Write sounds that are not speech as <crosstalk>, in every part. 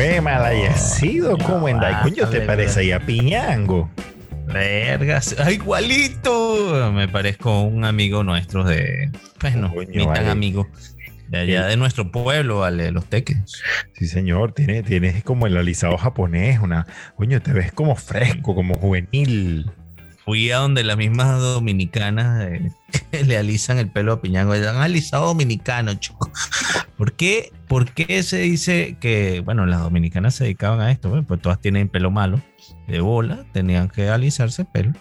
Fue mal haya sido como en Coño, ¿te parece ahí a Piñango? Vergas, ah, igualito. Me parezco un amigo nuestro de. Bueno, ni tan amigo. De allá de nuestro pueblo, vale, los teques. Sí, señor, tienes tiene como el alisado japonés, una. Coño, te ves como fresco, como juvenil fui a donde las mismas dominicanas eh, <laughs> le alisan el pelo a Piñango. Han alisado dominicano, chico. ¿Por qué, ¿Por qué se dice que, bueno, las dominicanas se dedicaban a esto? pues todas tienen pelo malo, de bola, tenían que alisarse el pelo.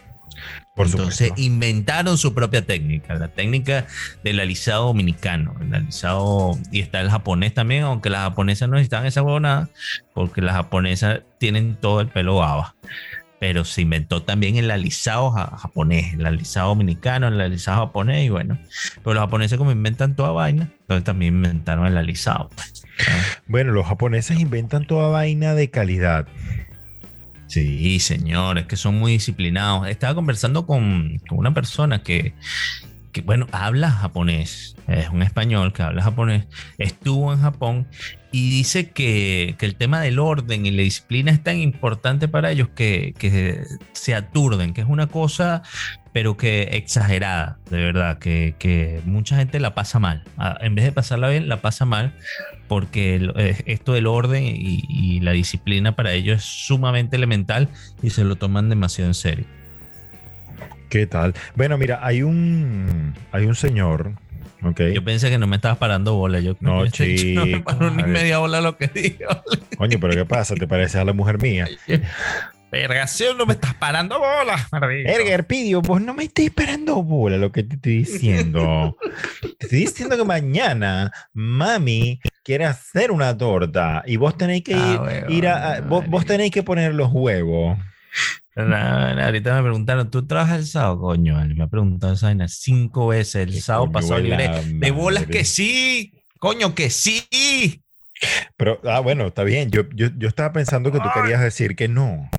Por Entonces inventaron su propia técnica, la técnica del alisado dominicano, el alisado, y está el japonés también, aunque las japonesas no necesitan esa huevonada, porque las japonesas tienen todo el pelo baba pero se inventó también el alisado japonés, el alisado dominicano, el alisado japonés, y bueno, pero los japoneses como inventan toda vaina, entonces también inventaron el alisado. Pues, bueno, los japoneses inventan toda vaina de calidad. Sí, señores, que son muy disciplinados. Estaba conversando con, con una persona que, que, bueno, habla japonés, es un español que habla japonés, estuvo en Japón y dice que, el tema del orden y la disciplina es tan importante para ellos que, se aturden, que es una cosa, pero que exagerada, de verdad, que, mucha gente la pasa mal. En vez de pasarla bien, la pasa mal porque eh, esto del orden y, y la disciplina para ellos es sumamente elemental y se lo toman demasiado en serio. ¿Qué tal? Bueno, mira, hay un, hay un señor yo pensé que no me estabas parando bola. Yo no, chico, no me paro ni media bola lo que digo. <laughs> Coño, pero ¿qué pasa? ¿Te pareces a la mujer mía? Vergación, no me estás parando bola. Erger, Pidio, vos no me estás parando bola lo que te estoy diciendo. te estoy diciendo que mañana mami quiere hacer una torta y vos tenéis que ah, ir, a, vos, vos tenéis que poner los huevos ahorita me preguntaron, ¿tú trabajas el sábado? Coño, me ha preguntado esa vaina cinco veces. El sábado pasado libre. De bolas que sí, coño, que sí. Pero, ah, bueno, está bien. Yo, yo, yo estaba pensando que tú querías decir que no.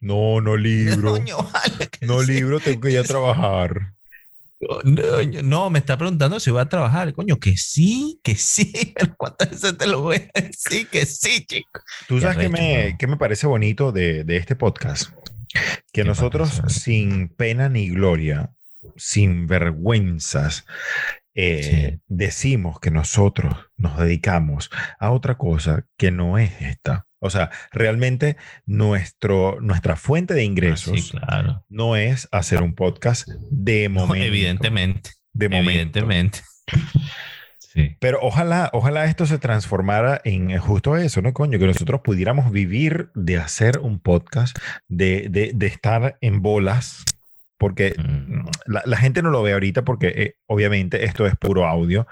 No, no libro. <laughs> no libro, tengo que ir a trabajar. No, no, me está preguntando si voy a trabajar. Coño, que sí, que sí. <laughs> ¿Cuántas veces te lo voy a decir? Que sí, chico. Tú sabes que me, que me parece bonito de, de este podcast que nosotros sin pena ni gloria, sin vergüenzas, eh, decimos que nosotros nos dedicamos a otra cosa que no es esta. O sea, realmente nuestro, nuestra fuente de ingresos no es hacer un podcast de momento. evidentemente. De momento. Evidentemente. Pero ojalá, ojalá esto se transformara en justo eso, ¿no, coño? Que nosotros pudiéramos vivir de hacer un podcast, de, de, de estar en bolas, porque mm. la, gente no lo ve ahorita porque eh, obviamente esto es puro audio,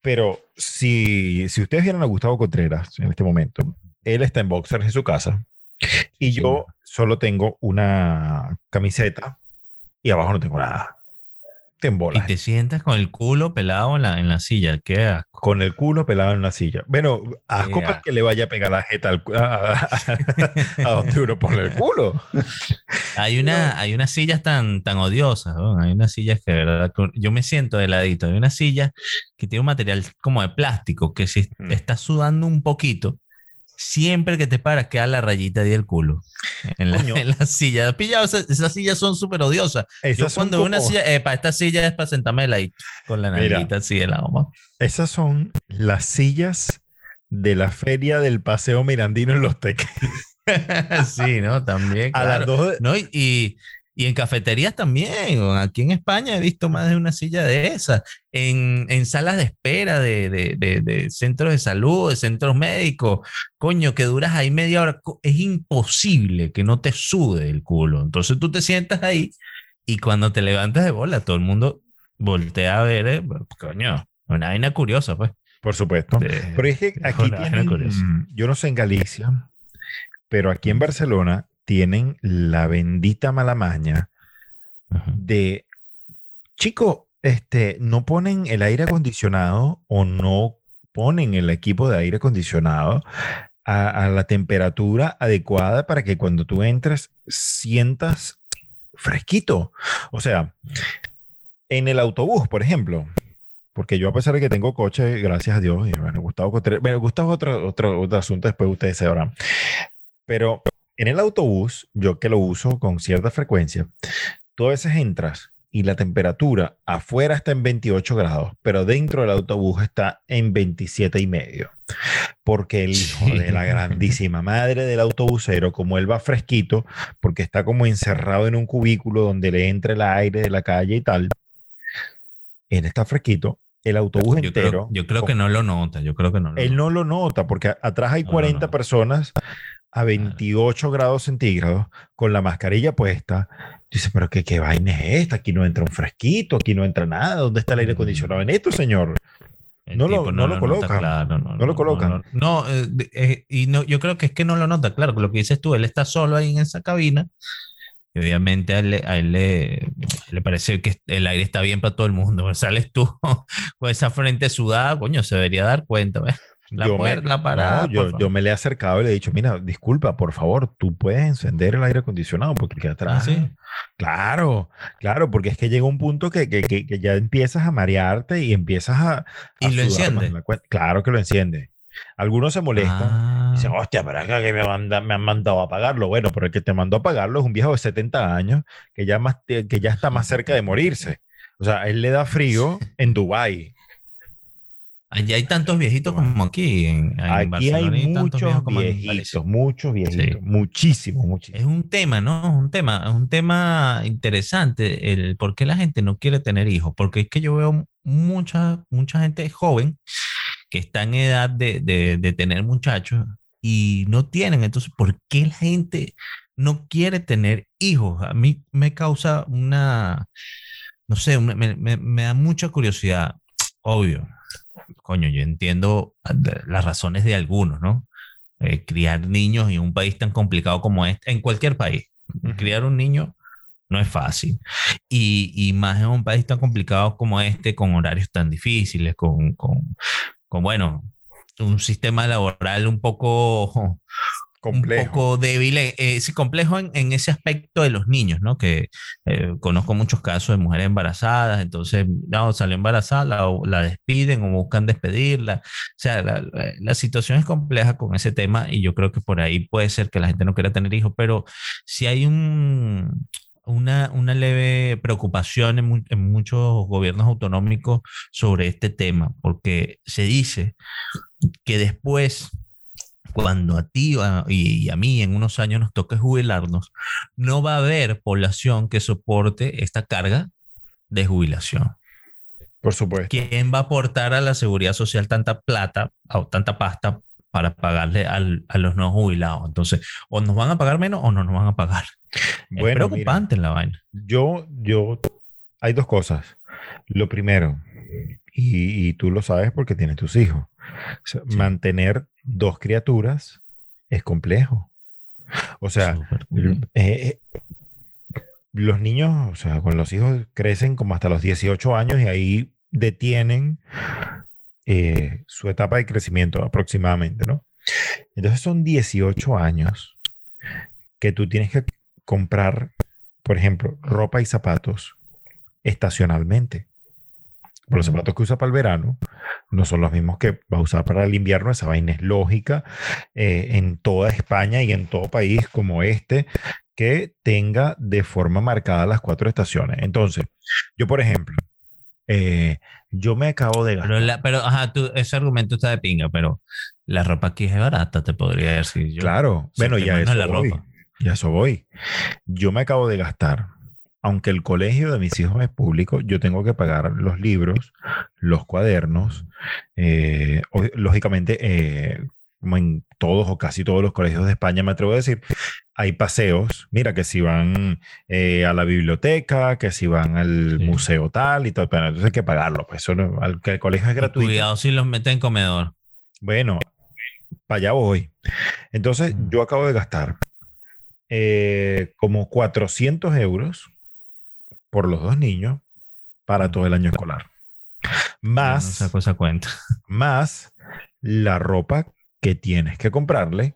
pero si, si ustedes vieran a Gustavo Contreras en este momento, él está en boxers en su casa y yo solo tengo una camiseta y abajo no tengo nada. Y te sientas con el culo pelado en la, en la silla. ¿Qué Con el culo pelado en la silla. Bueno, asco para que le vaya a pegar la jeta al, a, a, donde uno pone el culo. <laughs> Hay, una, hay unas sillas tan, tan odiosas. Hay unas sillas que, de verdad, yo me siento de ladito. Hay una silla que tiene un material como de plástico que si mm. está sudando un poquito, siempre que te paras queda la rayita del culo en la, en la silla. Pillado, esas, sillas son súper odiosas. Yo cuando una silla, para esta silla es para sentarme ahí con la narita así de la goma. Esas son las sillas de la feria del Paseo Mirandino en Los Teques. <laughs> sí, ¿no? También. A las dos ¿no? y, y en cafeterías también. Aquí en España he visto más de una silla de esas. En, en salas de espera de, de, de, centros de salud, de centros médicos. Coño, que duras ahí media hora. Es imposible que no te sude el culo. Entonces tú te sientas ahí y cuando te levantas de bola, todo el mundo voltea a ver. Eh, coño, una vaina curiosa, pues. Por supuesto. pero es que aquí tienen, yo no sé en Galicia, pero aquí en Barcelona tienen la bendita mala maña de, chico, este, no ponen el aire acondicionado o no ponen el equipo de aire acondicionado a, la temperatura adecuada para que cuando tú entres sientas fresquito. O sea, en el autobús, por ejemplo, porque yo a pesar de que tengo coche, gracias a Dios, y bueno, Gustavo, bueno, Gustavo otro, otro, otro asunto, después ustedes sabrán. Pero en el autobús, yo que lo uso con cierta frecuencia, tú a veces entras y la temperatura afuera está en 28 grados, pero dentro del autobús está en 27 y medio. Porque el hijo de la <laughs> grandísima madre del autobusero, como él va fresquito, porque está como encerrado en un cubículo donde le entra el aire de la calle y tal, él está fresquito, el autobús entero. yo creo que no lo nota, yo creo que no. él no lo nota porque atrás hay 40 personas a 28 grados centígrados con la mascarilla puesta. Dice, pero qué, qué vaina es esta? Aquí no entra un fresquito, aquí no entra nada. ¿Dónde está el aire acondicionado en esto, señor? No lo, no, lo, colocan. no, lo colocan. No, eh, eh, y no, yo creo que es que no lo nota. Claro, lo que dices tú, él está solo ahí en esa cabina. Y obviamente a él, le, le, parece que el aire está bien para todo el mundo. <laughs> Sales tú <laughs> con esa frente sudada, coño, se debería dar cuenta. ¿ves? La yo puerta para. yo, yo, me le he acercado y le he dicho, mira, disculpa, por favor, tú puedes encender el aire acondicionado porque queda atrás. ¿Ah, sí? Claro, claro, porque es que llega un punto que, que, que, ya empiezas a marearte y empiezas a. ¿Y lo enciende? Claro que lo enciende. Algunos se molestan. Dicen, ah. hostia, pero es que me, me, han mandado a pagarlo. Bueno, pero el que te mandó a pagarlo es un viejo de 70 años que ya, más, que ya está más cerca de morirse. O sea, él le da frío en Dubái. Allá hay tantos viejitos como aquí. En, aquí hay, muchos viejitos, muchos viejitos, muchísimos, muchísimos. Es un tema, ¿no? Es un tema, es un tema interesante el por qué la gente no quiere tener hijos. Porque es que yo veo mucha, mucha gente joven que está en edad de, de, de tener muchachos y no tienen. Entonces, ¿por qué la gente no quiere tener hijos? A mí me causa una, no sé, me, me, me da mucha curiosidad. Obvio, coño, yo entiendo las razones de algunos, ¿no? Eh, criar niños en un país tan complicado como este, en cualquier país, criar un niño no es fácil. Y, y, más en un país tan complicado como este, con horarios tan difíciles, con, con, con bueno, un sistema laboral un poco complejo. un poco débil, eh, complejo en, en, ese aspecto de los niños, ¿no? Que eh, conozco muchos casos de mujeres embarazadas, entonces, no, salió embarazada, la, la despiden o buscan despedirla. O sea, la, la, situación es compleja con ese tema y yo creo que por ahí puede ser que la gente no quiera tener hijos, pero si hay un, una, una, leve preocupación en, en, muchos gobiernos autonómicos sobre este tema, porque se dice que después cuando a ti y a mí en unos años nos toque jubilarnos, no va a haber población que soporte esta carga de jubilación. Por supuesto. ¿Quién va a aportar a la seguridad social tanta plata o tanta pasta para pagarle al, a los no jubilados? Entonces, o nos van a pagar menos o no nos van a pagar. Bueno, es preocupante en la vaina. Yo, yo, hay dos cosas. Lo primero, y, y tú lo sabes porque tienes tus hijos. Mantener dos criaturas es complejo. O sea, eh, los niños, o sea, con los hijos crecen como hasta los 18 años y ahí detienen eh, su etapa de crecimiento aproximadamente, ¿no? Entonces son 18 años que tú tienes que comprar, por ejemplo, ropa y zapatos estacionalmente los zapatos que usa para el verano no son los mismos que va a usar para el invierno. Esa vaina es lógica eh, en toda España y en todo país como este que tenga de forma marcada las cuatro estaciones. Entonces, yo, por ejemplo, eh, yo me acabo de gastar. Pero, ajá, tú, ese argumento está de pinga, pero la ropa aquí es barata, te podría decir yo. Claro, bueno, ya eso la voy. Ropa. Ya eso voy. Yo me acabo de gastar aunque el colegio de mis hijos es público, yo tengo que pagar los libros, los cuadernos, eh, lógicamente, eh, como en todos o casi todos los colegios de España, me atrevo a decir, hay paseos, mira, que si van eh, a la biblioteca, que si van al museo tal y todo, pero entonces hay que pagarlo, pues eso no, que el colegio es gratuito. Cuidado si los meten en comedor. Bueno, para allá voy. Entonces, yo acabo de gastar como 400 euros por los dos niños para todo el año escolar. Más, esa cosa cuenta. más la ropa que tienes que comprarle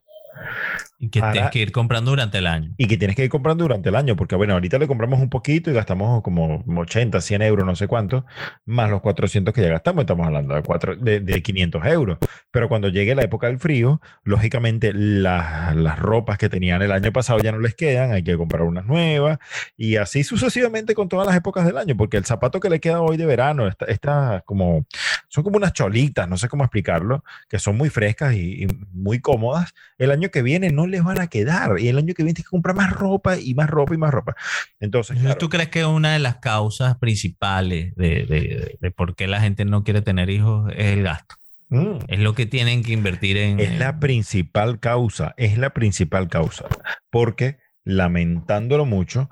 Y que tienes que ir comprando durante el año. Y que tienes que ir comprando durante el año, porque bueno, ahorita le compramos un poquito y gastamos como 80, 100 euros, no sé cuánto, más los 400 que ya gastamos, estamos hablando de, cuatro, de, de 500 euros. Pero cuando llegue la época del frío, lógicamente las ropas que tenían el año pasado ya no les quedan, hay que comprar unas nuevas y así sucesivamente con todas las épocas del año, porque el zapato que le queda hoy de verano está, está como, son como unas cholitas, no sé cómo explicarlo, que son muy frescas y, y muy cómodas. El año que viene no les van a quedar. Y el año que viene tienes que comprar más ropa y más ropa y más ropa. Entonces, ¿tú crees que una de las causas principales de, de, por qué la gente no quiere tener hijos es el gasto? Mm. Es lo que tienen que invertir en... Es la principal causa, es la principal causa. Porque, lamentándolo mucho,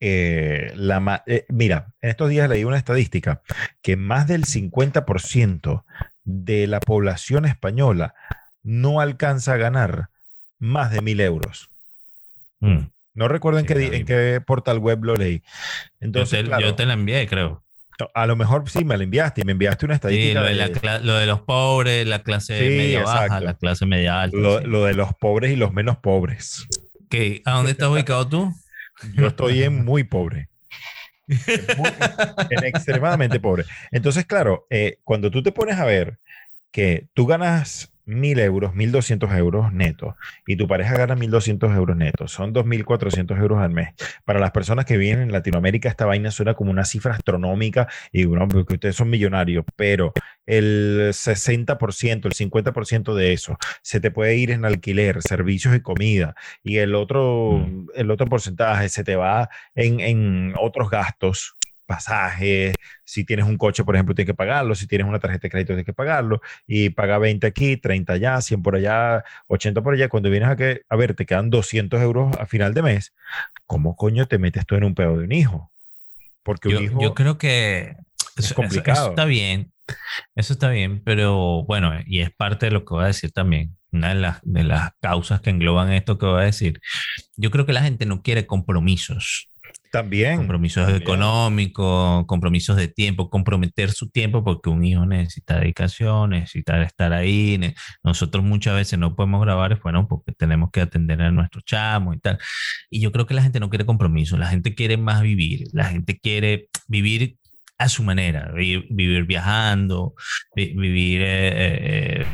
eh, la, eh, mira, en estos días leí una estadística que más del 50% de la población española no alcanza a ganar más de mil euros. Mm. No recuerdo en, qué, en qué portal web lo leí. Entonces, yo, te, la envié, creo. A lo mejor sí me la enviaste y me enviaste una estadística. Sí, lo, de, los pobres, la clase media baja, la clase media alta. Lo, de los pobres y los menos pobres. ¿A dónde estás ubicado tú? Yo estoy en muy pobre. en extremadamente pobre. Entonces, claro, eh, cuando tú te pones a ver que tú ganas mil euros, mil doscientos euros netos y tu pareja gana mil doscientos euros netos, son dos mil cuatrocientos euros al mes. Para las personas que viven en Latinoamérica, esta vaina suena como una cifra astronómica y bueno, porque ustedes son millonarios, pero el 60%, el 50% de eso se te puede ir en alquiler, servicios y comida y el otro, mm. el otro porcentaje se te va en, en otros gastos pasajes, si tienes un coche, por ejemplo, tienes que pagarlo, si tienes una tarjeta de crédito, tienes que pagarlo, y paga 20 aquí, 30 allá, 100 por allá, 80 por allá, cuando vienes a, que, a ver, te quedan 200 euros a final de mes, ¿cómo coño te metes tú en un pedo de un hijo? Porque un yo, hijo... Yo creo que es complicado. Eso, está bien, eso está bien, pero bueno, y es parte de lo que voy a decir también, una de las, de las causas que engloban esto que voy a decir. Yo creo que la gente no quiere compromisos. También. Compromisos económicos, compromisos de tiempo, comprometer su tiempo porque un hijo necesita dedicación, necesita estar ahí. Nosotros muchas veces no podemos grabar, bueno, porque tenemos que atender a nuestros chamos y tal. Y yo creo que la gente no quiere compromiso, la gente quiere más vivir, la gente quiere vivir a su manera, vivir, viajando, vivir eh, eh,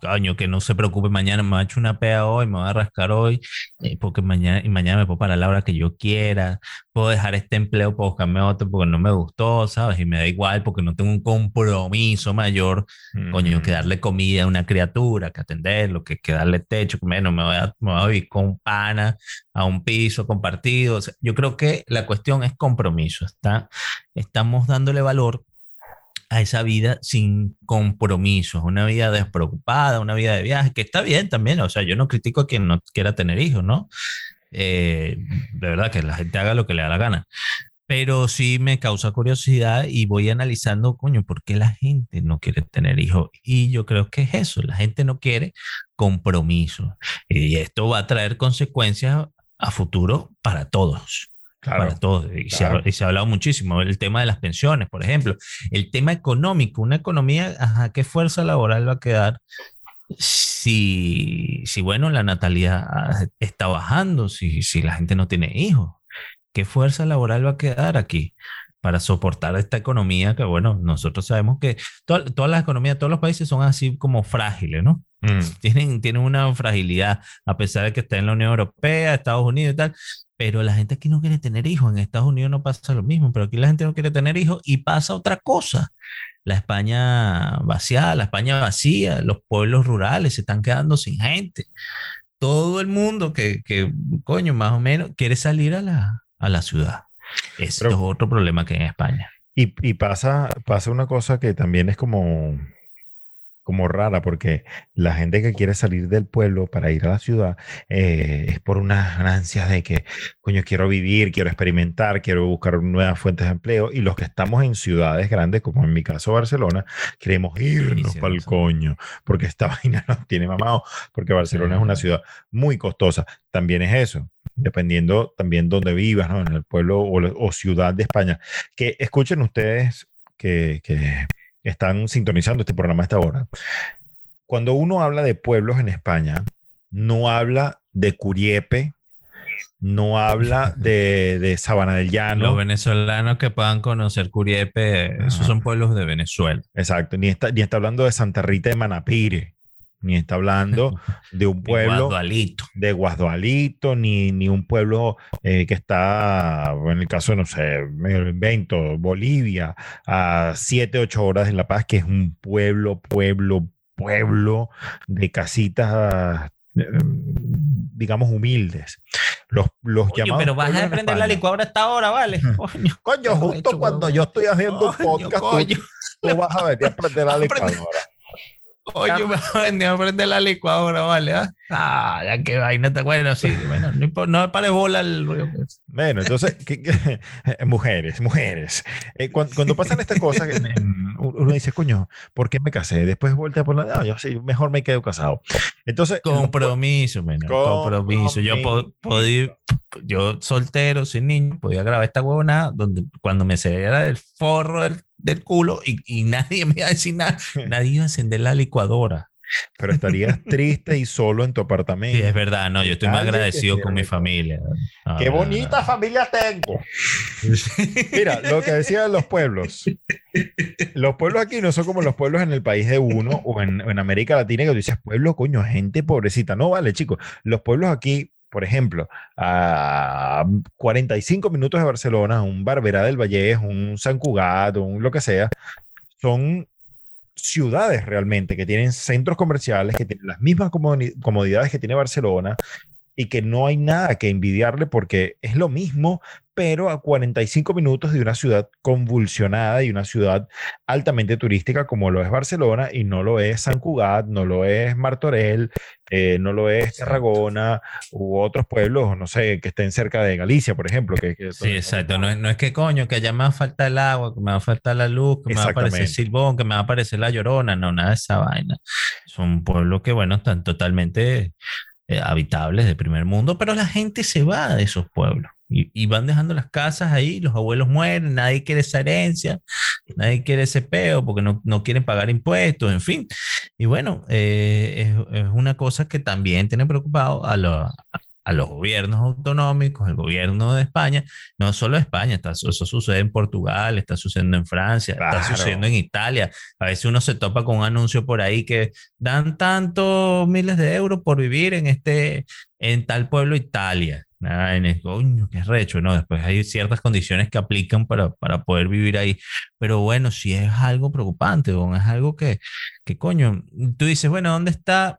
coño, que no se preocupe, mañana me ha hecho una pea hoy, me voy a rascar hoy, eh, porque mañana, y mañana me puedo parar a la hora que yo quiera, puedo dejar este empleo, puedo buscarme otro porque no me gustó, ¿sabes? Y me da igual porque no tengo un compromiso mayor, coño, que darle comida a una criatura, que atenderlo, que, que darle techo, que menos me voy, a, me voy a vivir con pana a un piso compartido. yo creo que la cuestión es compromiso, está, estamos dándole valor a esa vida sin compromisos, una vida despreocupada, una vida de viaje, que está bien también, o sea, yo no critico a quien no quiera tener hijos, ¿no? Eh, de verdad, que la gente haga lo que le da la gana. Pero sí me causa curiosidad y voy analizando, coño, ¿por qué la gente no quiere tener hijos? Y yo creo que es eso, la gente no quiere compromiso. Y esto va a traer consecuencias a futuro para todos para todos. Y, se ha, y, se ha, hablado muchísimo. El tema de las pensiones, por ejemplo. El tema económico, una economía, ajá, ¿qué fuerza laboral va a quedar si, si bueno, la natalidad ah, está bajando, si, si la gente no tiene hijos? ¿Qué fuerza laboral va a quedar aquí? Para soportar esta economía que, bueno, nosotros sabemos que todas las economías, todos los países son así como frágiles, ¿no? Mm. Tienen, tienen una fragilidad, a pesar de que está en la Unión Europea, Estados Unidos y tal, pero la gente aquí no quiere tener hijos. En Estados Unidos no pasa lo mismo, pero aquí la gente no quiere tener hijos y pasa otra cosa. La España vaciada, la España vacía, los pueblos rurales se están quedando sin gente. Todo el mundo que, que coño, más o menos, quiere salir a la, a la ciudad. Eso es otro problema que en España. Y, y, pasa, pasa una cosa que también es como, como rara, porque la gente que quiere salir del pueblo para ir a la ciudad eh, es por unas ansias de que, coño, quiero vivir, quiero experimentar, quiero buscar nuevas fuentes de empleo. Y los que estamos en ciudades grandes, como en mi caso Barcelona, queremos irnos para el coño, porque esta <laughs> vaina nos tiene mamado, porque Barcelona es una ciudad muy costosa. También es eso, dependiendo también dónde vivas, ¿no? En el pueblo o, ciudad de España. Que escuchen ustedes que, que están sintonizando este programa a esta hora. Cuando uno habla de pueblos en España, no habla de Curiepe, no habla de, de Sabana del Llano. Los venezolanos que puedan conocer Curiepe, esos son pueblos de Venezuela. Exacto, ni está, ni está hablando de Santa Rita de Manapire, ni está hablando de un <laughs> pueblo de Guasdualito, ni, ni un pueblo eh, que está, en el caso, no sé, me invento, Bolivia, a 7, 8 horas de La Paz, que es un pueblo, pueblo, pueblo de casitas eh, digamos, humildes. Los, los llamados. Pero vas a prender la licuadora hasta ahora, ¿vale? <laughs> Coño, coño justo cuando yo estoy haciendo un podcast, tú, vas a venir a prender la <laughs> licuadora. Oye, me a prender la licuadora, vale. ¿ah? ah, ya que vaina está bueno, sí. Bueno, no, no pare bola el rollo. Bueno, entonces, <laughs> mujeres, mujeres. Eh, cuando, pasan estas cosas, <laughs> uno dice, coño, ¿por qué me casé? Después voltea por la. No, yo sí, mejor me quedo casado. Entonces. Compromiso, menos. Compromiso. Yo podía. Yo soltero, sin niño, podía grabar esta huevona donde cuando me cediera el forro del del culo y, nadie me iba a decir nada. <laughs> Nadie iba a encender la licuadora. Pero estarías <laughs> triste y solo en tu apartamento. Sí, es verdad, no, yo estoy más agradecido con mi familia. ¡Qué bonita familia tengo! Mira, lo que decían los pueblos. Los pueblos aquí no son como los pueblos en el país de uno o en, en América Latina que tú dices, pueblo, coño, gente pobrecita. No, vale, chicos. Los pueblos aquí por ejemplo, a 45 minutos de Barcelona, un Barberá del Vallés, un San Cugat, un lo que sea, son ciudades realmente que tienen centros comerciales, que tienen las mismas comodidades que tiene Barcelona y que no hay nada que envidiarle porque es lo mismo, pero a 45 minutos de una ciudad convulsionada y una ciudad altamente turística como lo es Barcelona y no lo es San Cugat, no lo es Martorell, eh, no lo es Tarragona u otros pueblos, no sé, que estén cerca de Galicia, por ejemplo. Que, sí, exacto. No, no, es que coño, que allá me va a faltar el agua, que me va a faltar la luz, que me va a aparecer Silbón, que me va a aparecer la Llorona, no, nada de esa vaina. Son pueblos que, bueno, están totalmente eh, habitables de primer mundo, pero la gente se va de esos pueblos. Y, van dejando las casas ahí, los abuelos mueren, nadie quiere esa herencia, nadie quiere ese peo porque no, no quieren pagar impuestos, en fin. Y bueno, eh, es, una cosa que también tiene preocupado a, lo, a los gobiernos autonómicos, el gobierno de España, no solo España, está, eso sucede en Portugal, está sucediendo en Francia, está sucediendo en Italia. A veces uno se topa con un anuncio por ahí que dan tantos miles de euros por vivir en este, en tal pueblo Italia. en el coño, qué recho, ¿no? Después hay ciertas condiciones que aplican para, para poder vivir ahí. Pero bueno, si es algo preocupante, es algo que, que coño, tú dices, bueno, ¿dónde está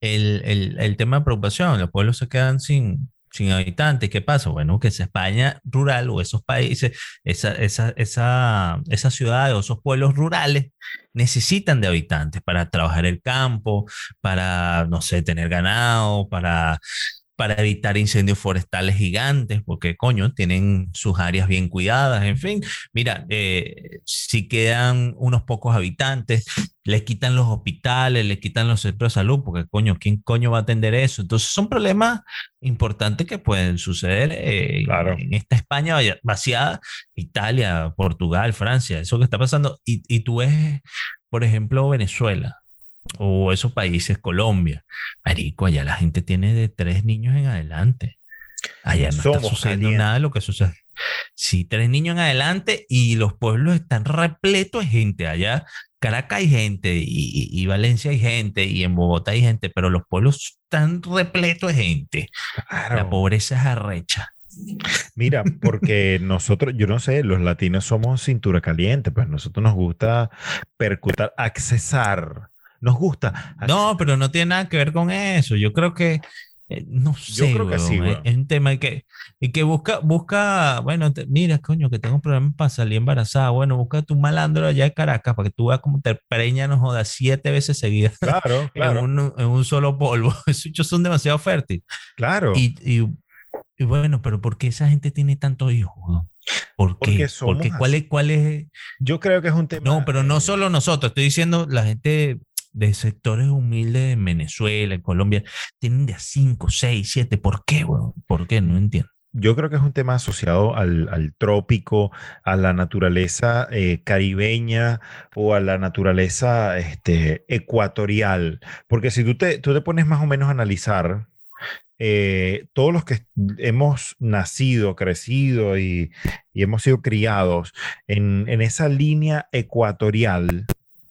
el, el, el, tema de preocupación, los pueblos se quedan sin, sin habitantes. ¿Qué pasa? Bueno, que esa España rural o esos países, esa, esa, esa, esas ciudades o esos pueblos rurales necesitan de habitantes para trabajar el campo, para, no sé, tener ganado, para para evitar incendios forestales gigantes, porque coño, tienen sus áreas bien cuidadas, en fin. Mira, eh, si quedan unos pocos habitantes, les quitan los hospitales, les quitan los centros de salud, porque coño, ¿quién coño va a atender eso? Entonces son problemas importantes que pueden suceder eh, en esta España vaciada, Italia, Portugal, Francia, eso que está pasando. Y, y tú ves, por ejemplo, Venezuela o esos países, Colombia. Marico, allá la gente tiene de tres niños en adelante. Allá no está sucediendo nada de lo que sucede. Sí, tres niños en adelante y los pueblos están repletos de gente. Allá Caracas hay gente y, Valencia hay gente y en Bogotá hay gente, pero los pueblos están repletos de gente. La pobreza es arrecha. Mira, porque <laughs> nosotros, yo no sé, los latinos somos cintura caliente, pues nosotros nos gusta percutar, accesar nos gusta. No, pero no tiene nada que ver con eso. Yo creo que, eh, no sé, Yo creo que sí, es, un tema que, y que busca, busca, bueno, mira, coño, que tengo un problema para salir embarazada. Bueno, busca tu malandro allá de Caracas para que tú veas cómo te preña, no jodas, siete veces seguidas. Claro, <laughs> claro. en, un, en, un, solo polvo. <laughs> Esos son demasiado fértiles. Claro. Y, y, y, bueno, pero ¿por qué esa gente tiene tantos hijos? ¿Por qué? Porque, ¿cuál es, ¿cuál es? Yo creo que es un tema. No, pero no solo nosotros, estoy diciendo la gente de sectores humildes en Venezuela, en Colombia, tienen de a 5, 6, 7. ¿Por qué, weón? ¿Por qué? No entiendo. Yo creo que es un tema asociado al, al trópico, a la naturaleza eh, caribeña o a la naturaleza este, ecuatorial. Porque si tú te, tú te pones más o menos a analizar, eh, todos los que hemos nacido, crecido y, hemos sido criados en, esa línea ecuatorial,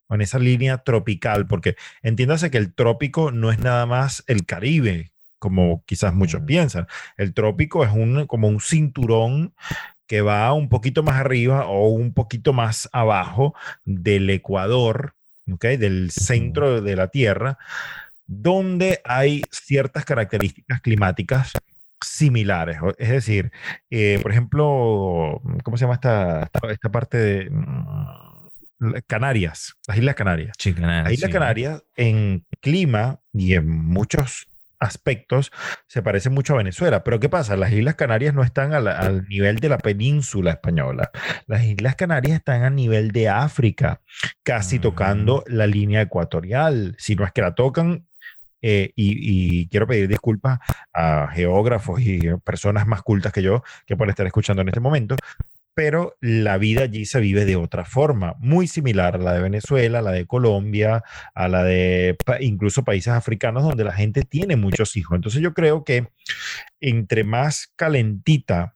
en esa línea tropical, porque entiéndase que el trópico no es nada más el Caribe, como quizás muchos piensan. El trópico es un, como un cinturón que va un poquito más arriba o un poquito más abajo del Ecuador, ¿okay? del centro de la Tierra, donde hay ciertas características climáticas similares. Es decir, eh, por ejemplo, ¿cómo se llama esta, esta, parte de mm, Canarias? Las Islas Canarias. Sí, Canarias las Islas Canarias en clima y en muchos aspectos se parece mucho a Venezuela. Pero ¿qué pasa? Las Islas Canarias no están al nivel de la península española. Las Islas Canarias están a nivel de África, casi tocando mm. la línea ecuatorial. Si no es que la tocan, eh, y, y, quiero pedir disculpas a geógrafos y personas más cultas que yo que pueden estar escuchando en este momento, pero la vida allí se vive de otra forma, muy similar a la de Venezuela, a la de Colombia, a la de incluso países africanos donde la gente tiene muchos hijos. Entonces yo creo que entre más calentita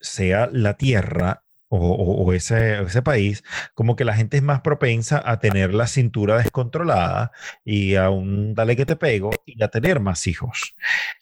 sea la tierra, o, ese, ese, país, como que la gente es más propensa a tener la cintura descontrolada y a un dale que te pego y a tener más hijos.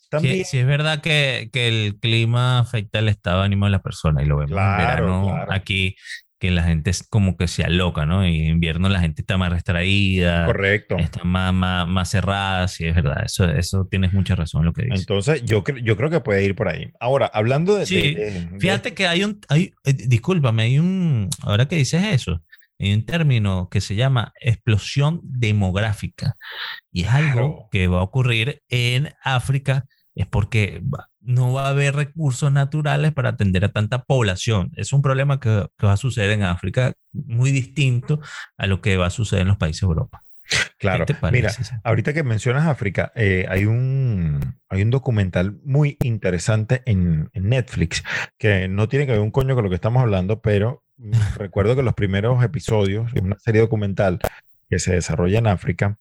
También, sí, es verdad que, que, el clima afecta el estado de ánimo de la persona y lo vemos en verano aquí que la gente es como que se aloca, ¿no? Y en invierno la gente está más restraída. Correcto. Está más, más, más cerrada, sí, es verdad. Eso, eso tienes mucha razón en lo que dices. Entonces, yo, yo creo que puede ir por ahí. Ahora, hablando de... Sí, fíjate que hay un... Hay, eh, discúlpame, hay un... Ahora que dices eso, hay un término que se llama explosión demográfica. Y es algo que va a ocurrir en África es porque no va a haber recursos naturales para atender a tanta población. Es un problema que, va a suceder en África muy distinto a lo que va a suceder en los países de Europa. Claro, mira, ahorita que mencionas África, eh, hay, un, hay un documental muy interesante en, en, Netflix que no tiene que ver un coño con lo que estamos hablando, pero <laughs> recuerdo que los primeros episodios de una serie documental que se desarrolla en África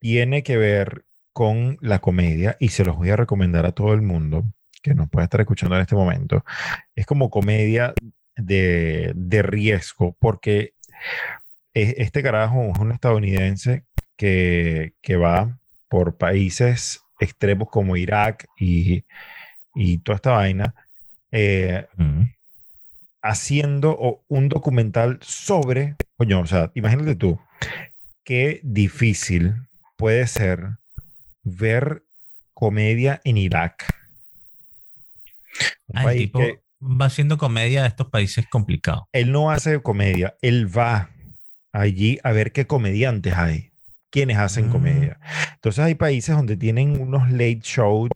tiene que ver con la comedia y se los voy a recomendar a todo el mundo que nos pueda estar escuchando en este momento. Es como comedia de, riesgo porque e, este carajo es un estadounidense que, va por países extremos como Irak y, toda esta vaina, eh, haciendo un documental sobre, coño, o sea, imagínate tú, qué difícil puede ser ver comedia en Irak. Un ah, país que, va haciendo comedia de estos países complicados. Él no hace comedia, él va allí a ver qué comediantes hay, quienes hacen mm. comedia. Entonces hay países donde tienen unos late shows,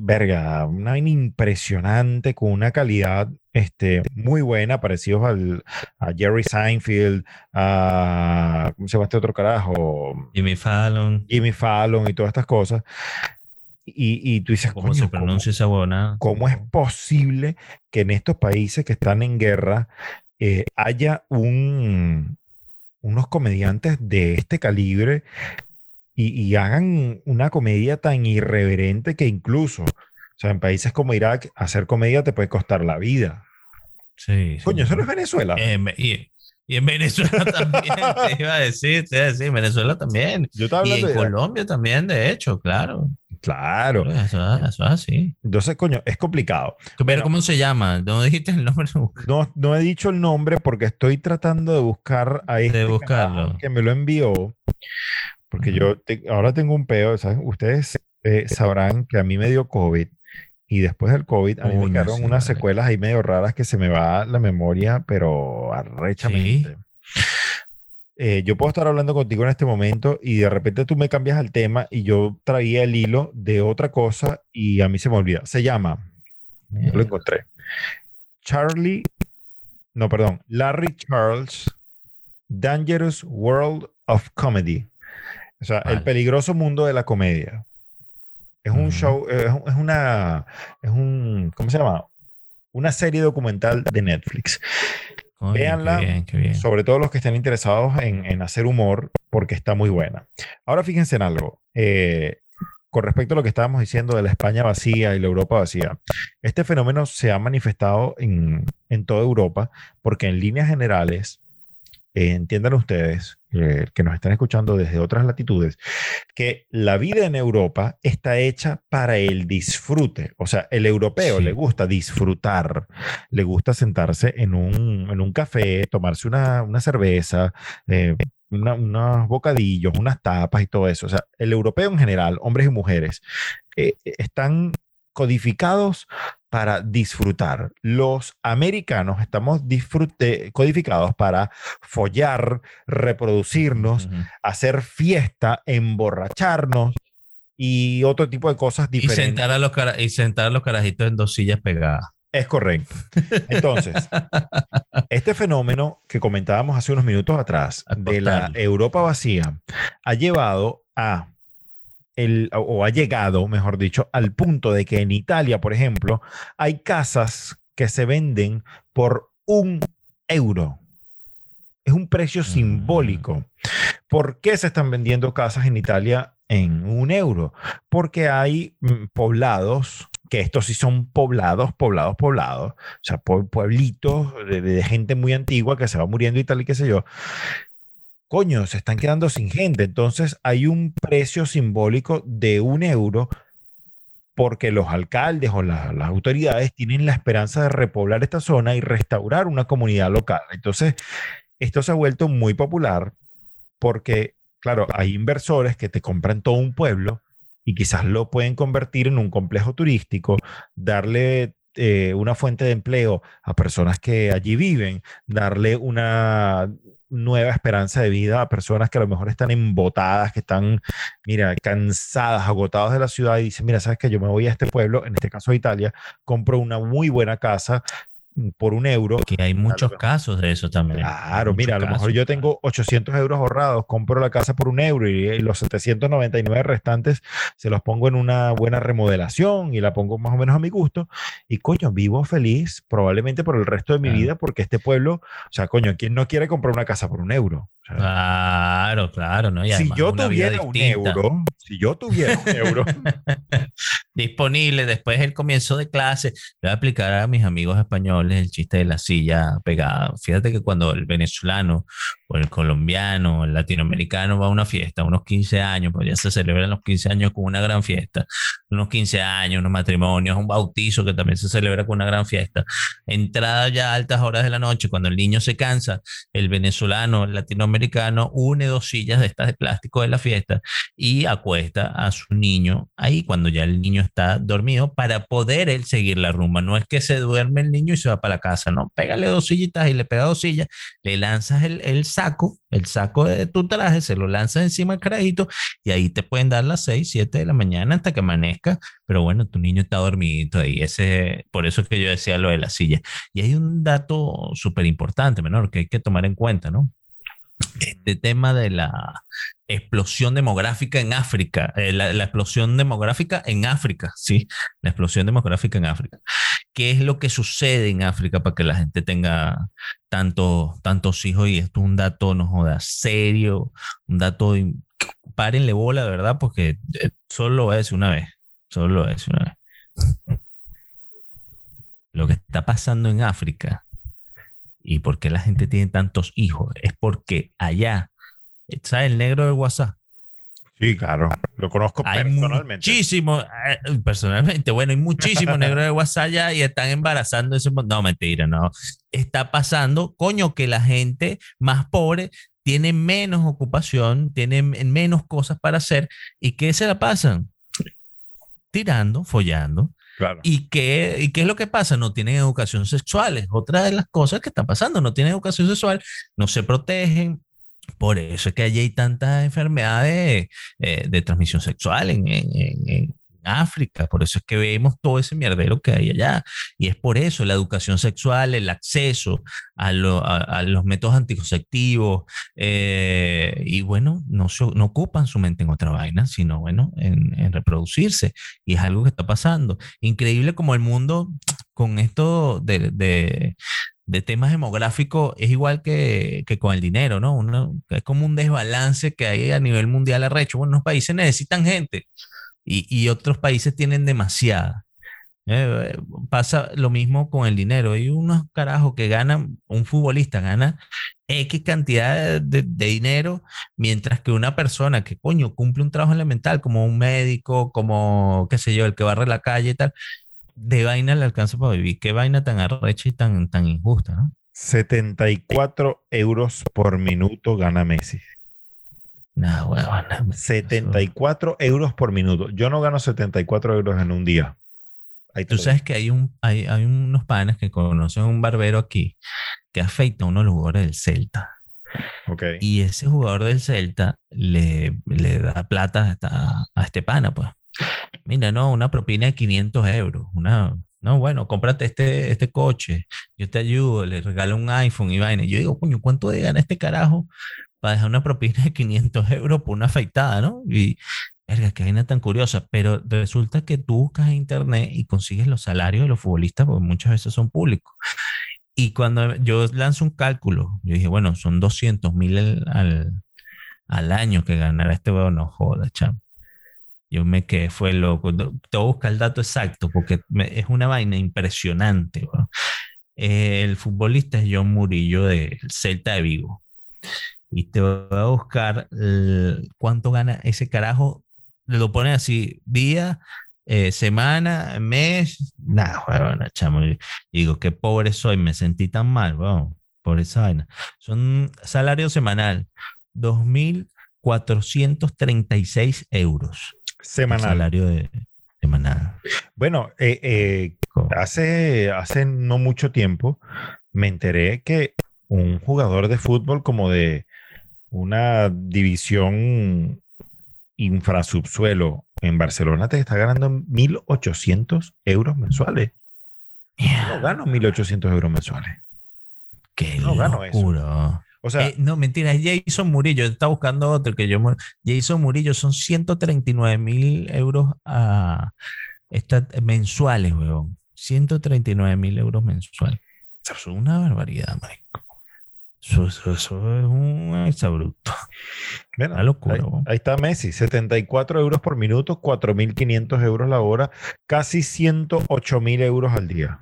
verga, una impresionante, con una calidad este, muy buena, parecidos al, a Jerry Seinfeld, a, ¿cómo se llama este otro carajo? Jimmy Fallon. Jimmy Fallon y todas estas cosas. Y, y tú dices, ¿cómo se pronuncia esa buena? ¿Cómo es posible que en estos países que están en guerra eh, haya un, unos comediantes de este calibre y, y, hagan una comedia tan irreverente que incluso sea, en países como Irak, hacer comedia te puede costar la vida. Sí. Coño, eso no es Venezuela. y, en <laughs> Venezuela también, te iba a decir, te iba a decir, en Venezuela también. Yo estaba hablando y en Colombia también, de hecho, claro. Claro. Eso, eso es así. Entonces, coño, es complicado. Pero, ¿cómo se llama? ¿No dijiste el nombre? <laughs> No, no he dicho el nombre porque estoy tratando de buscar a este de buscarlo. que me lo envió. Porque yo ahora tengo un peo, ¿sabes? Ustedes eh, sabrán que a mí me dio COVID y después del COVID, a mí me quedaron unas secuelas ahí medio raras que se me va la memoria, pero arrechamente. Eh, yo puedo estar hablando contigo en este momento y de repente tú me cambias el tema y yo traía el hilo de otra cosa y a mí se me olvida. Se llama, yo lo encontré. Charlie, no, perdón, Larry Charles, Dangerous World of Comedy. O sea, el peligroso mundo de la comedia. Es un show, es, una, es un, ¿cómo se llama? Una serie documental de Netflix. Veanla, sobre todo los que estén interesados en, hacer humor, porque está muy buena. Ahora fíjense en algo. Eh, con respecto a lo que estábamos diciendo de la España vacía y la Europa vacía, este fenómeno se ha manifestado en, en toda Europa porque en líneas generales, eh, entiendan ustedes, eh, que nos están escuchando desde otras latitudes, que la vida en Europa está hecha para el disfrute. O sea, el europeo le gusta disfrutar, le gusta sentarse en un, en un café, tomarse una, una cerveza, eh, unos bocadillos, unas tapas y todo eso. O sea, el europeo en general, hombres y mujeres, eh, están codificados para disfrutar. Los americanos estamos codificados para follar, reproducirnos, hacer fiesta, emborracharnos y otro tipo de cosas diferentes. Y sentar a los, y sentar a los carajitos en dos sillas pegadas. Es correcto. Entonces, <laughs> este fenómeno que comentábamos hace unos minutos atrás de la Europa vacía ha llevado a el, o ha llegado, mejor dicho, al punto de que en Italia, por ejemplo, hay casas que se venden por un euro. Es un precio mm. simbólico. ¿Por qué se están vendiendo casas en Italia en un euro? Porque hay mm, poblados que estos sí son poblados, poblados, poblados, o sea, pueblitos de, gente muy antigua que se va muriendo y tal y qué sé yo. Coño, se están quedando sin gente. Entonces hay un precio simbólico de un euro porque los alcaldes o las autoridades tienen la esperanza de repoblar esta zona y restaurar una comunidad local. Entonces, esto se ha vuelto muy popular porque, claro, hay inversores que te compran todo un pueblo y quizás lo pueden convertir en un complejo turístico, darle eh, una fuente de empleo a personas que allí viven, darle una nueva esperanza de vida a personas que a lo mejor están embotadas, que están, mira, cansadas, agotadas de la ciudad y dicen, mira, sabes que yo me voy a este pueblo, en este caso a Italia, compro una muy buena casa, por un euro. Que hay muchos casos de eso también. Claro, mira, a lo mejor yo tengo 800 euros ahorrados, compro la casa por un euro y, los 799 restantes se los pongo en una buena remodelación y la pongo más o menos a mi gusto. Y coño, vivo feliz probablemente por el resto de mi vida porque este pueblo, o sea, coño, ¿quién no quiere comprar una casa por un euro? claro, claro, ¿no? si yo tuviera un euro, si yo tuviera un euro <laughs> disponible después del comienzo de clase, voy a aplicar a mis amigos españoles el chiste de la silla pegada. Fíjate que cuando el venezolano o el colombiano, el latinoamericano va a una fiesta, unos 15 años, pues ya se celebran los 15 años con una gran fiesta, unos 15 años, unos matrimonios, un bautizo que también se celebra con una gran fiesta. Entrada ya a altas horas de la noche, cuando el niño se cansa, el venezolano, el latinoamericano une dos sillas de estas de plástico de la fiesta y a su niño ahí cuando ya el niño está dormido para poder él seguir la rumba. No es que se duerme el niño y se va para la casa, no, pégale dos sillitas y le pega dos sillas, le lanzas el, el saco, el saco de tu traje, se lo lanzas encima del carajito y ahí te pueden dar las 6, 7 de la mañana hasta que amanezca, pero bueno, tu niño está dormido ahí, ese, por eso es que yo decía lo de la silla. Y hay un dato súper importante, menor, que hay que tomar en cuenta, ¿no? Este tema de la explosión demográfica en África, eh, la, explosión demográfica en África, sí, la explosión demográfica en África. ¿Qué es lo que sucede en África para que la gente tenga tanto, tantos hijos? Y esto es un dato, no joda, serio, un dato, párenle bola, ¿verdad? Porque eh, solo lo voy a decir una vez, solo lo voy a decir una vez. Lo que está pasando en África ¿Y por qué la gente tiene tantos hijos? Es porque allá, ¿sabes el negro de WhatsApp? Sí, claro, lo conozco hay personalmente. Muchísimo, eh, personalmente, bueno, hay muchísimos negros de WhatsApp allá y están embarazando. Ese, no, mentira, no. Está pasando, coño, que la gente más pobre tiene menos ocupación, tiene menos cosas para hacer y ¿qué se la pasan? Tirando, follando, ¿Y, qué, ¿Y qué es lo que pasa? No tienen educación sexual. Es otra de las cosas que está pasando. No tienen educación sexual, no se protegen. Por eso es que allí hay tantas enfermedades eh, de transmisión sexual África, por eso es que vemos todo ese mierdero que hay allá. Y es por eso la educación sexual, el acceso a, los métodos anticonceptivos, eh, y bueno, no, no ocupan su mente en otra vaina, sino bueno, en, reproducirse. Y es algo que está pasando. Increíble como el mundo con esto de, temas demográficos es igual que, con el dinero, ¿no? Uno, es como un desbalance que hay a nivel mundial arrecho. Bueno, los países necesitan gente y, otros países tienen demasiada. Eh, pasa lo mismo con el dinero. Hay unos carajos que ganan, un futbolista gana X cantidad de, dinero, mientras que una persona que, coño, cumple un trabajo elemental, como un médico, como, qué sé yo, el que barre la calle y tal, de vaina le alcanza para vivir. Qué vaina tan arrecha y tan, tan injusta, ¿no? 74 euros por minuto gana Messi. No, huevón. 74 euros por minuto. Yo no gano 74 euros en un día. Tú sabes que hay, un, hay, hay unos panes que conocen un barbero aquí que afeita a uno de los jugadores del Celta. Okay. Y ese jugador del Celta le, le da plata a, a este pana, pues. Mira, no, una propina de 500 euros. Una, no, bueno, cómprate este, este coche, yo te ayudo, le regalo un iPhone y vaina. Yo digo, coño, ¿cuánto de gana este carajo para dejar una propina de 500 euros por una afeitada, no? Y, verga, qué vaina tan curiosa. Pero resulta que tú buscas en internet y consigues los salarios de los futbolistas, porque muchas veces son públicos. Y cuando yo lanzo un cálculo, yo dije, bueno, son 200 mil al, al, año que ganará este weón, no joda, chamo. Yo me quedé, fue loco. Te voy buscar el dato exacto porque es una vaina impresionante. el futbolista es John Murillo del Celta de Vigo. Y te voy a buscar cuánto gana ese carajo. Lo pone así, día, eh, semana, mes. Nada, bueno, chamo. digo, qué pobre soy, me sentí tan mal, por esa vaina. Son salario semanal, 2.436 euros. Semanal. Salario de, semanal. Bueno, eh, eh, hace, hace no mucho tiempo me enteré que un jugador de fútbol como de una división infrasubsuelo en Barcelona te está ganando 1.800 euros mensuales. No gano 1.800 euros mensuales. Qué no gano eso. O sea, eh, no, mentira, es Jason Murillo. Está buscando otro que yo. Jason Murillo son 139 mil euros a, mensuales, weón. 139 mil euros mensuales. Eso es una barbaridad, marico. Eso, es un exabrupto. una locura. Ahí, ahí, está Messi, 74 euros por minuto, 4.500 euros la hora, casi 108 mil euros al día.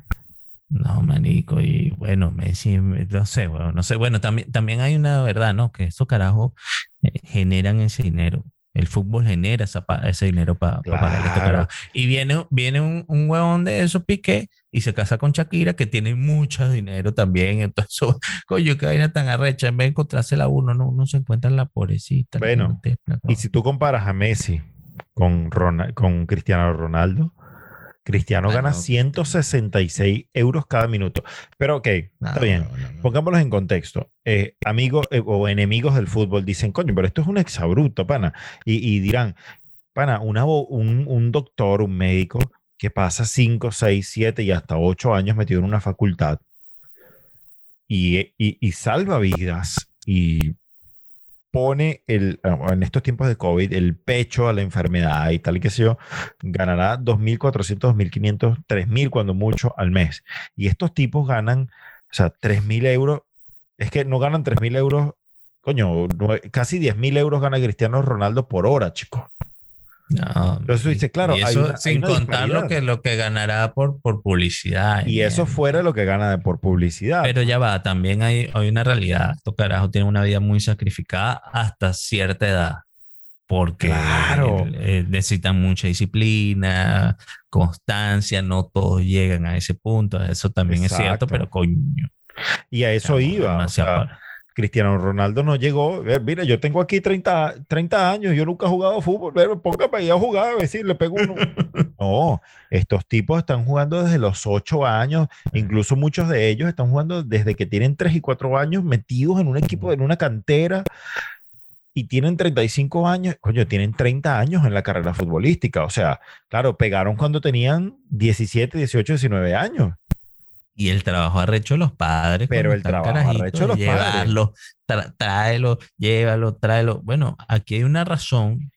No, manico, y bueno, Messi, no sé, bueno, no sé, bueno, también, también hay una verdad, ¿no? Que esos carajos eh, generan ese dinero. El fútbol genera ese dinero para pagar este. Y viene, viene un, un huevón de esos pique y se casa con Shakira, que tiene mucho dinero también. Entonces, <laughs> coño, qué vaina tan arrecha. En vez de encontrársela uno, no, no se encuentra en la pobrecita. Bueno, y si tú comparas a Messi con, con Cristiano Ronaldo, Cristiano gana 166 euros cada minuto. Pero ok, está bien. Pongámoslos en contexto. Eh, amigos eh, o enemigos del fútbol dicen, coño, pero esto es un exabruto, pana. Y, dirán, pana, una, un, un doctor, un médico que pasa 5, 6, 7 y hasta 8 años metido en una facultad y, y, y salva vidas y pone el, en estos tiempos de COVID el pecho a la enfermedad y tal y que sé yo, ganará 2.400, 2.500, 3.000 cuando mucho al mes. Y estos tipos ganan, o sea, 3.000 euros, es que no ganan 3.000 euros, coño, casi 10.000 euros gana Cristiano Ronaldo por hora, chicos. No, Entonces dice, claro, eso sin contar lo que, lo que ganará por, por publicidad. Y eso fuera lo que gana por publicidad. Pero ya va, también hay, hay una realidad. Estos carajos tienen una vida muy sacrificada hasta cierta edad. Porque claro. Eh, necesitan mucha disciplina, constancia, no todos llegan a ese punto. Eso también es cierto, pero coño. Y a eso iba. Cristiano Ronaldo no llegó. Mira, yo tengo aquí 30, 30 años, yo nunca he jugado fútbol. póngame ahí a jugar, a ver si le pego uno. <laughs> no, estos tipos están jugando desde los 8 años, incluso muchos de ellos están jugando desde que tienen 3 y 4 años metidos en un equipo, en una cantera y tienen 35 años, coño, tienen 30 años en la carrera futbolística. O sea, claro, pegaron cuando tenían 17, 18, 19 años. Y el trabajo arrecho de los padres. Pero el trabajo arrecho de los llevarlo, padres. tráelo, llévalo, tráelo. Bueno, aquí hay una razón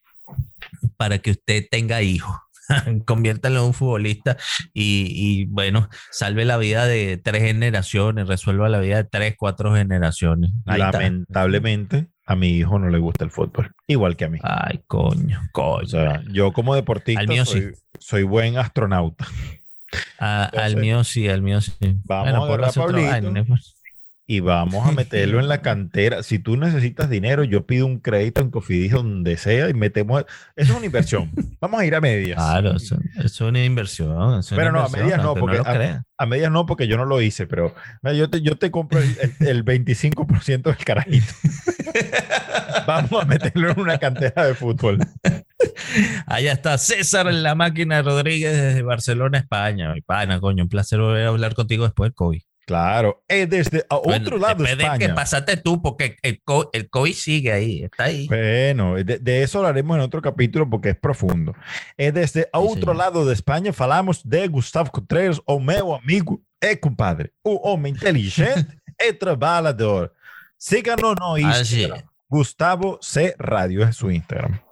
para que usted tenga hijos. <laughs> Conviértalo en un futbolista y, y, bueno, salve la vida de tres generaciones, resuelva la vida de tres, cuatro generaciones. Lamentablemente, a mi hijo no le gusta el fútbol, igual que a mí. Ay, coño, coño. O sea, yo como deportista soy, soy, buen astronauta. Al mío sí, al mío sí. Vamos a ver y vamos a meterlo en la cantera. Si tú necesitas dinero, yo pido un crédito en Cofidis donde sea y metemos. Eso es una inversión. <laughs> Vamos a ir a medias. Claro, eso, es una inversión. pero no, a medias no, porque a, medias no, porque yo no lo hice, pero yo te, yo te compro el, el 25% del carajito. <laughs> Vamos a meterlo en una cantera de fútbol. Allá está César en la máquina Rodríguez desde Barcelona, España. Mi pana, coño, un placer volver a hablar contigo después del COVID. Claro, es desde otro lado de España. que pasaste tú, porque el, COVID, sigue ahí, está ahí. Bueno, de, eso hablaremos en otro capítulo porque es profundo. Es desde otro lado de España, falamos de Gustavo Contreras, o meu amigo e compadre, un hombre inteligente e trabajador. Síganos no Instagram. Gustavo C Radio es su Instagram.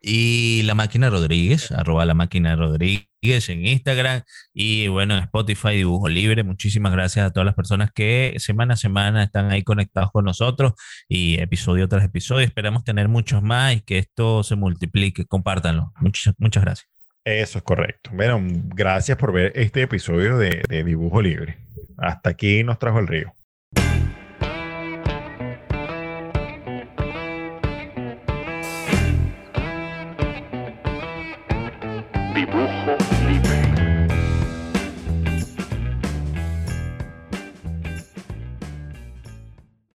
Y la máquina Rodríguez, arroba la máquina Rodríguez en Instagram y bueno, en Spotify Dibujo Libre. Muchísimas gracias a todas las personas que semana a semana están ahí conectados con nosotros y episodio tras episodio. Esperamos tener muchos más y que esto se multiplique. Compártanlo. Muchas, muchas gracias. Eso es correcto. Bueno, gracias por ver este episodio de, de Dibujo Libre. Hasta aquí nos trajo el río.